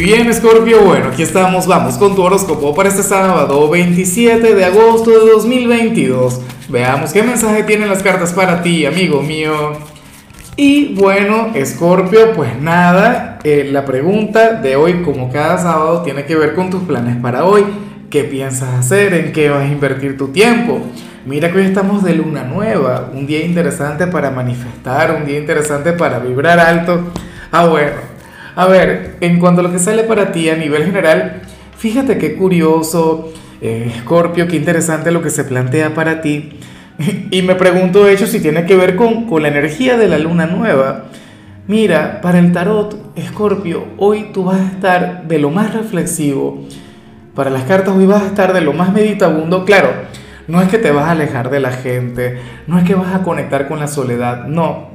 Bien, Scorpio, bueno, aquí estamos, vamos con tu horóscopo para este sábado 27 de agosto de 2022. Veamos qué mensaje tienen las cartas para ti, amigo mío. Y bueno, Scorpio, pues nada, eh, la pregunta de hoy, como cada sábado, tiene que ver con tus planes para hoy. ¿Qué piensas hacer? ¿En qué vas a invertir tu tiempo? Mira que hoy estamos de luna nueva, un día interesante para manifestar, un día interesante para vibrar alto. Ah, bueno. A ver, en cuanto a lo que sale para ti a nivel general, fíjate qué curioso, eh, Scorpio, qué interesante lo que se plantea para ti. Y me pregunto, de hecho, si tiene que ver con, con la energía de la luna nueva. Mira, para el tarot, Scorpio, hoy tú vas a estar de lo más reflexivo. Para las cartas hoy vas a estar de lo más meditabundo. Claro, no es que te vas a alejar de la gente, no es que vas a conectar con la soledad, no.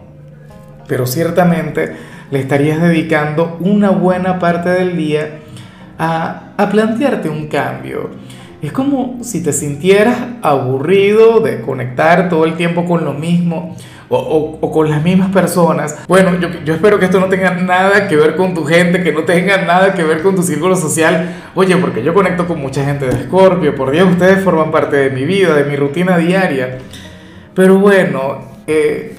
Pero ciertamente le estarías dedicando una buena parte del día a, a plantearte un cambio. Es como si te sintieras aburrido de conectar todo el tiempo con lo mismo o, o, con las mismas personas. Bueno, yo, yo, espero que esto no tenga nada que ver con tu gente, que no tenga nada que ver con tu círculo social. Oye, porque yo conecto con mucha gente de Scorpio, por Dios, ustedes forman parte de mi vida, de mi rutina diaria. Pero bueno, eh,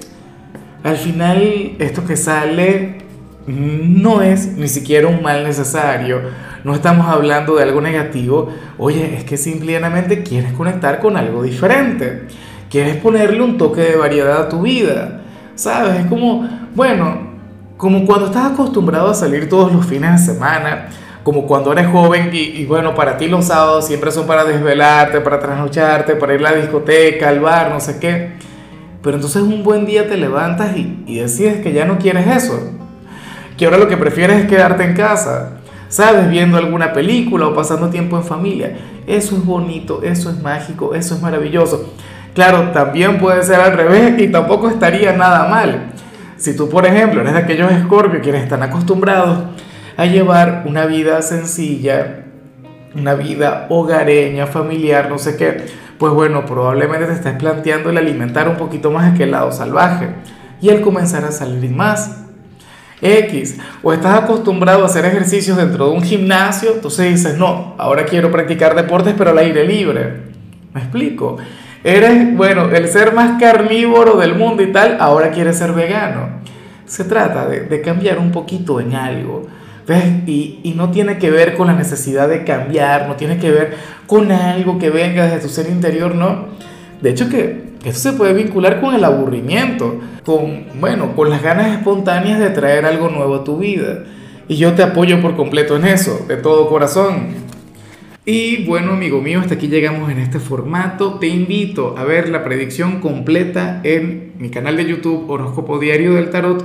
al final esto que sale no es ni siquiera un mal necesario, no estamos hablando de algo negativo, oye, es que simplemente quieres conectar con algo diferente, quieres ponerle un toque de variedad a tu vida, ¿sabes? Es como, bueno, como cuando estás acostumbrado a salir todos los fines de semana, como cuando eres joven y, bueno, para ti los sábados siempre son para desvelarte, para trasnocharte, para ir a la discoteca, al bar, no sé qué. Pero entonces un buen día te levantas y, decides que ya no quieres eso que ahora lo que prefieres es quedarte en casa, ¿sabes? Viendo alguna película o pasando tiempo en familia. Eso es bonito, eso es mágico, eso es maravilloso. Claro, también puede ser al revés y tampoco estaría nada mal. Si tú, por ejemplo, eres de aquellos escorpios quienes están acostumbrados a llevar una vida sencilla, una vida hogareña, familiar, no sé qué, pues bueno, probablemente te estés planteando el alimentar un poquito más aquel lado salvaje y el comenzar a salir más X, o estás acostumbrado a hacer ejercicios dentro de un gimnasio, entonces dices, no, ahora quiero practicar deportes pero al aire libre. ¿Me explico? Eres, bueno, el ser más carnívoro del mundo y tal, ahora quieres ser vegano. Se trata de, cambiar un poquito en algo. Y, y, no tiene que ver con la necesidad de cambiar, no tiene que ver con algo que venga desde tu ser interior, no. De hecho que eso se puede vincular con el aburrimiento, con, bueno, con las ganas espontáneas de traer algo nuevo a tu vida. Y yo te apoyo por completo en eso, de todo corazón. Y bueno, amigo mío, hasta aquí llegamos en este formato. Te invito a ver la predicción completa en mi canal de YouTube Horóscopo Diario del Tarot